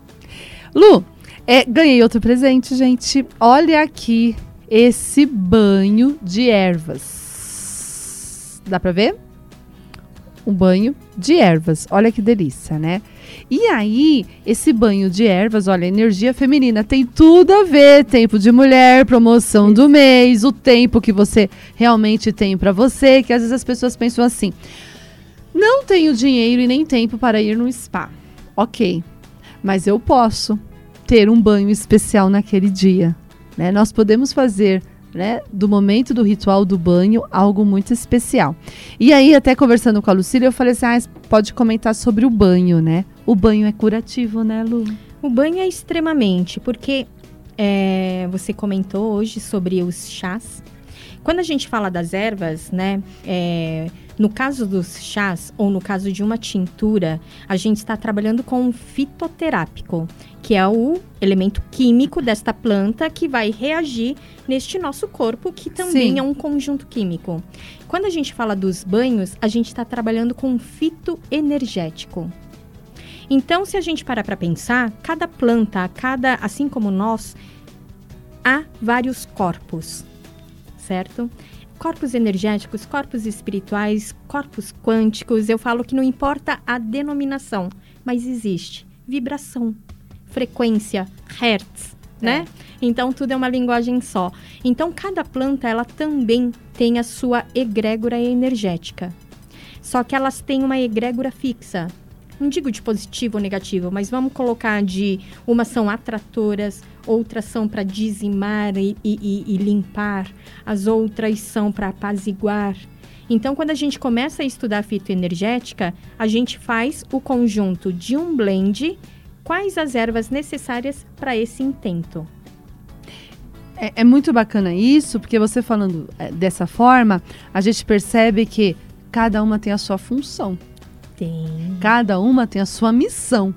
Lu, é, ganhei outro presente, gente. Olha aqui esse banho de ervas. Dá pra ver? Um banho de ervas. Olha que delícia, né? E aí, esse banho de ervas, olha, energia feminina tem tudo a ver. Tempo de mulher, promoção do mês, o tempo que você realmente tem pra você. Que às vezes as pessoas pensam assim: não tenho dinheiro e nem tempo para ir no spa. Ok, mas eu posso ter um banho especial naquele dia. Né? Nós podemos fazer né, do momento do ritual do banho algo muito especial. E aí, até conversando com a Lucília, eu falei assim: ah, pode comentar sobre o banho, né? O banho é curativo, né, Lu? O banho é extremamente, porque é, você comentou hoje sobre os chás. Quando a gente fala das ervas, né? é, no caso dos chás, ou no caso de uma tintura, a gente está trabalhando com um fitoterápico, que é o elemento químico desta planta que vai reagir neste nosso corpo, que também Sim. é um conjunto químico. Quando a gente fala dos banhos, a gente está trabalhando com um fitoenergético. Então, se a gente parar para pensar, cada planta, cada, assim como nós, há vários corpos, certo? Corpos energéticos, corpos espirituais, corpos quânticos. Eu falo que não importa a denominação, mas existe vibração, frequência, hertz, né? Então tudo é uma linguagem só. Então cada planta ela também tem a sua egrégora energética. Só que elas têm uma egrégora fixa. Não digo de positivo ou negativo, mas vamos colocar de umas são atratoras, outras são para dizimar e, e- e- limpar, as outras são para apaziguar. Então, quando a gente começa a estudar fitoenergética, a gente faz o conjunto de um blend, quais as ervas necessárias para esse intento. É, é muito bacana isso, porque você falando é, dessa forma, a gente percebe que cada uma tem a sua função. Tem. Cada uma tem a sua missão,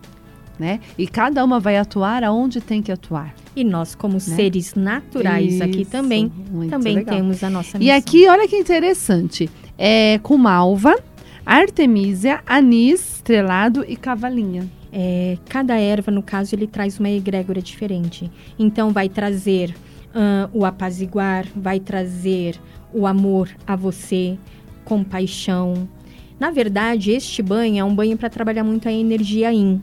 né? E cada uma vai atuar aonde tem que atuar. E nós, como seres naturais aqui Isso, também, muito também legal. temos a nossa E missão. aqui, olha que interessante. É com malva, artemisia, anis, estrelado e cavalinha. É, cada erva, no caso, ele traz uma egrégora diferente. Então, vai trazer ahn, o apaziguar, vai trazer o amor a você, compaixão. Na verdade, este banho é um banho para trabalhar muito a energia yin.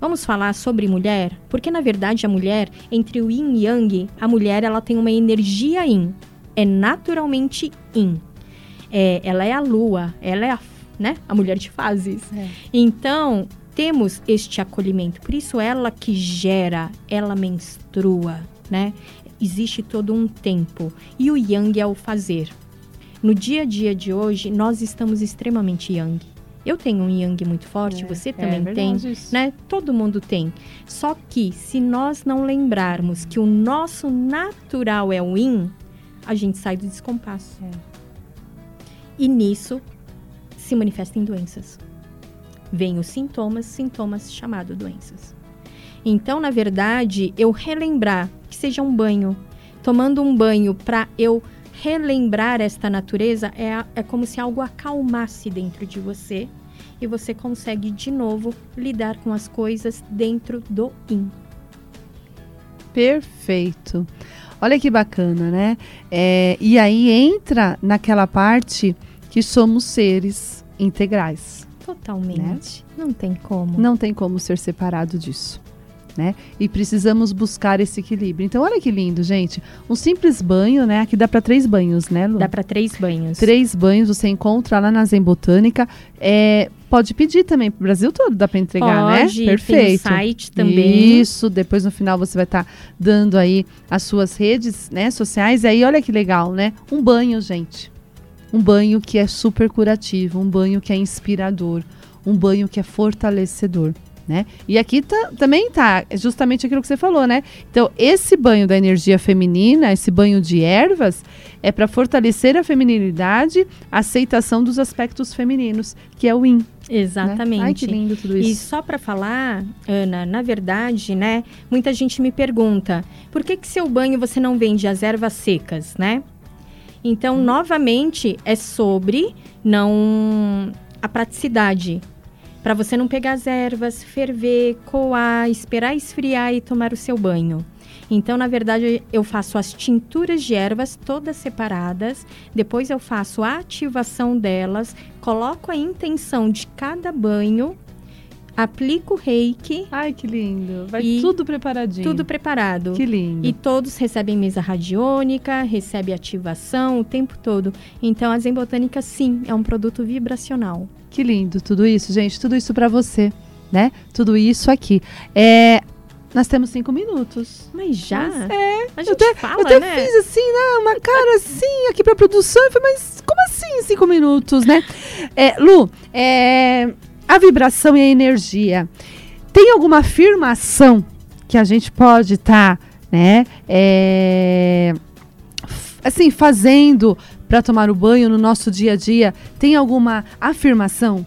Vamos falar sobre mulher? Porque, na verdade, a mulher, entre o yin e yang, a mulher ela tem uma energia yin. É naturalmente yin. É, ela é a lua, ela é a, né, a mulher de fases. É. Então, temos este acolhimento. Por isso, ela que gera, ela menstrua, né? Existe todo um tempo. E o yang é o fazer. No dia a dia de hoje, nós estamos extremamente yang. Eu tenho um yang muito forte, você também tem, né? Todo mundo tem. Só que se nós não lembrarmos que o nosso natural é o yin, a gente sai do descompasso. É. E nisso se manifestam doenças. Vêm os sintomas, sintomas chamados doenças. Então, na verdade, eu relembrar que seja um banho, tomando um banho para eu relembrar esta natureza, é, é como se algo acalmasse dentro de você e você consegue de novo lidar com as coisas dentro do yin. Perfeito. Olha que bacana, né? É, e aí entra naquela parte que somos seres integrais. Totalmente. Não tem como. Não tem como ser separado disso. Né? E precisamos buscar esse equilíbrio. Então, olha que lindo, gente. Um simples banho, né? Aqui dá para três banhos, né, Lu? Dá para três banhos. Três banhos você encontra lá na Zen Botânica. É, pode pedir também pro Brasil todo, dá para entregar, Pode, né? tem Perfeito. o site também. Isso, depois no final você vai estar dando aí as suas redes, né, sociais. E aí, olha que legal, né? Um banho, gente. um banho que é super curativo, um banho que é inspirador, um banho que é fortalecedor. Né? E aqui tá, também tá justamente aquilo que você falou, né? Então, esse banho da energia feminina, esse banho de ervas, é para fortalecer a feminilidade, a aceitação dos aspectos femininos, que é o yin. Exatamente. Né? Ai, que lindo tudo isso. E só para falar, Ana, na verdade, né, muita gente me pergunta, por que que seu banho você não vende as ervas secas, né? Então, hum. novamente, é sobre não a praticidade para você não pegar as ervas, ferver, coar, esperar esfriar e tomar o seu banho. Então, na verdade, eu faço as tinturas de ervas todas separadas, depois eu faço a ativação delas, coloco a intenção de cada banho, aplico o reiki. Ai, que lindo! Vai tudo preparadinho. Tudo preparado. Que lindo. E todos recebem mesa radiônica, recebe ativação o tempo todo. Então, a Zen Botânica, sim, é um produto vibracional. Que lindo tudo isso, gente. Tudo isso para você, né? Tudo isso aqui. É, nós temos cinco minutos. Mas já? Mas é. A gente eu até, fala, eu até né? fiz assim, né, uma cara assim aqui pra produção. Eu falei, mas como assim cinco minutos, né? É, Lu, é, a vibração e a energia. Tem alguma afirmação que a gente pode estar, tá, né? É, assim, fazendo para tomar o banho no nosso dia a dia? Tem alguma afirmação?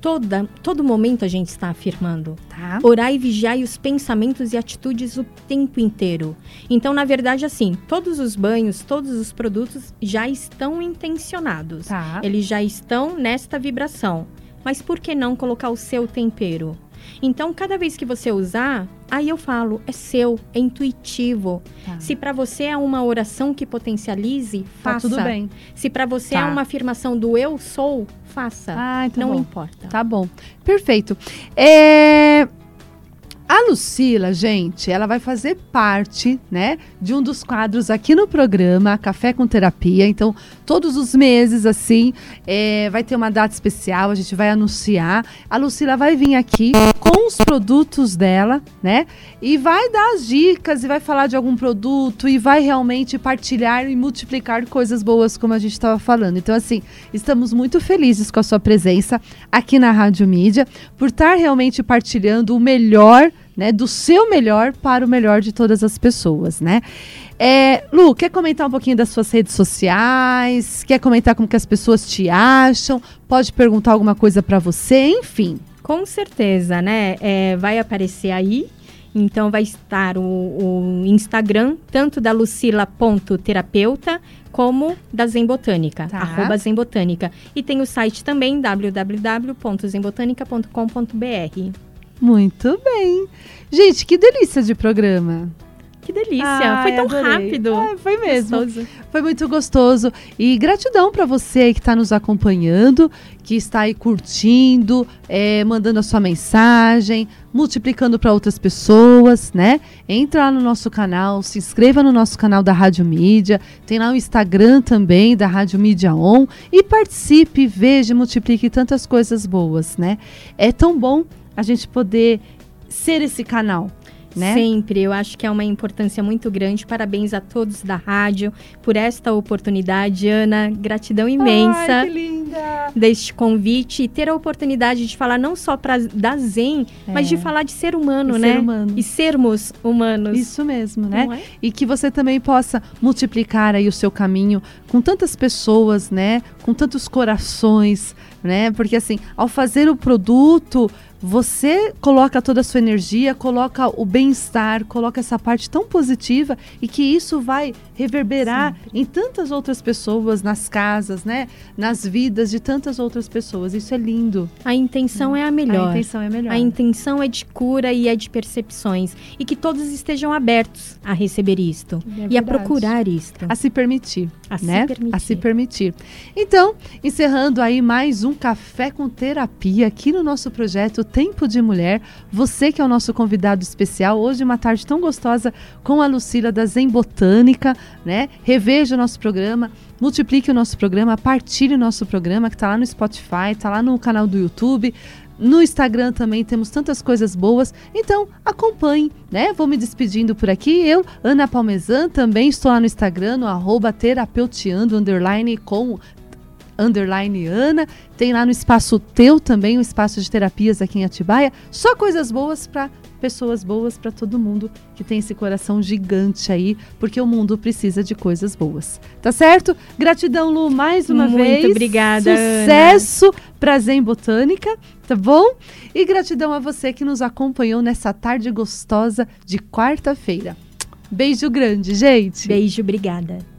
Toda, todo momento a gente está afirmando. Tá. Orar e vigiar os pensamentos e atitudes o tempo inteiro. Então, na verdade, assim, todos os banhos, todos os produtos já estão intencionados. Tá. Eles já estão nesta vibração. Mas por que não colocar o seu tempero? Então, cada vez que você usar, aí eu falo, é seu, é intuitivo. Tá. Se para você é uma oração que potencialize, tá faça. tudo bem. Se para você Tá. é uma afirmação do eu sou, faça. Ah, tá não bom. importa. Tá bom. Perfeito. É, A Lucila, gente, ela vai fazer parte, né, de um dos quadros aqui no programa Café com Terapia. Então, todos os meses, assim, é, vai ter uma data especial, a gente vai anunciar. A Lucila vai vir aqui com os produtos dela, né, e vai dar as dicas e vai falar de algum produto e vai realmente partilhar e multiplicar coisas boas, como a gente estava falando. Então, assim, estamos muito felizes com a sua presença aqui na Rádio Mídia, por estar realmente partilhando o melhor, né, do seu melhor para o melhor de todas as pessoas, né? É, Lu, quer comentar um pouquinho das suas redes sociais? Quer comentar como que as pessoas te acham? Pode perguntar alguma coisa para você, enfim. Com certeza, né? É, vai aparecer aí. Então vai estar o, o Instagram, tanto da Lucila.terapeuta, como da Zen Botânica, Tá. arroba Zen Botânica. E tem o site também, www.zenbotanica.com.br. Muito bem. Gente, que delícia de programa. Que delícia! Ai, Foi tão adorei. rápido. Ai, foi mesmo. Gostoso. Foi muito gostoso. E gratidão para você aí que está nos acompanhando, que está aí curtindo, é, mandando a sua mensagem, multiplicando para outras pessoas, né? Entra lá no nosso canal, se inscreva no nosso canal da Rádio Mídia, tem lá o Instagram também da Rádio Mídia On e participe, veja, e multiplique tantas coisas boas, né? É tão bom a gente poder ser esse canal, né? Sempre, eu acho que é uma importância muito grande. Parabéns a todos da rádio por esta oportunidade, Ana. Gratidão imensa. Ai, que linda! deste convite e ter a oportunidade de falar não só pra, da Zen, mas de falar de ser humano, E né? ser humano. E sermos humanos. Isso mesmo, né? É? e que você também possa multiplicar aí o seu caminho com tantas pessoas, né? Com tantos corações, né? Porque assim, ao fazer o produto, você coloca toda a sua energia, coloca o bem-estar, coloca essa parte tão positiva e que isso vai reverberar em tantas outras pessoas, nas casas, né? Nas vidas de tantas outras pessoas. Isso é lindo. A intenção é a melhor. A intenção é melhor. A intenção é de cura e é de percepções. E que todos estejam abertos a receber isto. É e a procurar isto. a se permitir, A se né? permitir. A se permitir. Então, encerrando aí mais um café com terapia aqui no nosso projeto Tempo de Mulher. Você que é o nosso convidado especial hoje uma tarde tão gostosa com a Lucila da Zen Botânica, né? Reveja o nosso programa, multiplique o nosso programa, partilhe o nosso programa que está lá no Spotify, está lá no canal do YouTube. No Instagram também temos tantas coisas boas, então acompanhe, né? Vou me despedindo por aqui. Eu, Ana Palmezan, também estou lá no Instagram, no arroba underline com underline Ana. Tem lá no Espaço Teu também, um espaço de terapias aqui em Atibaia. Só coisas boas para pessoas boas para todo mundo que tem esse coração gigante aí, porque o mundo precisa de coisas boas. Tá certo? Gratidão, Lu, mais uma Muito vez. Muito obrigada. Sucesso pra Zen Botânica, tá bom? E gratidão a você que nos acompanhou nessa tarde gostosa de quarta-feira. Beijo grande, gente. Beijo, obrigada.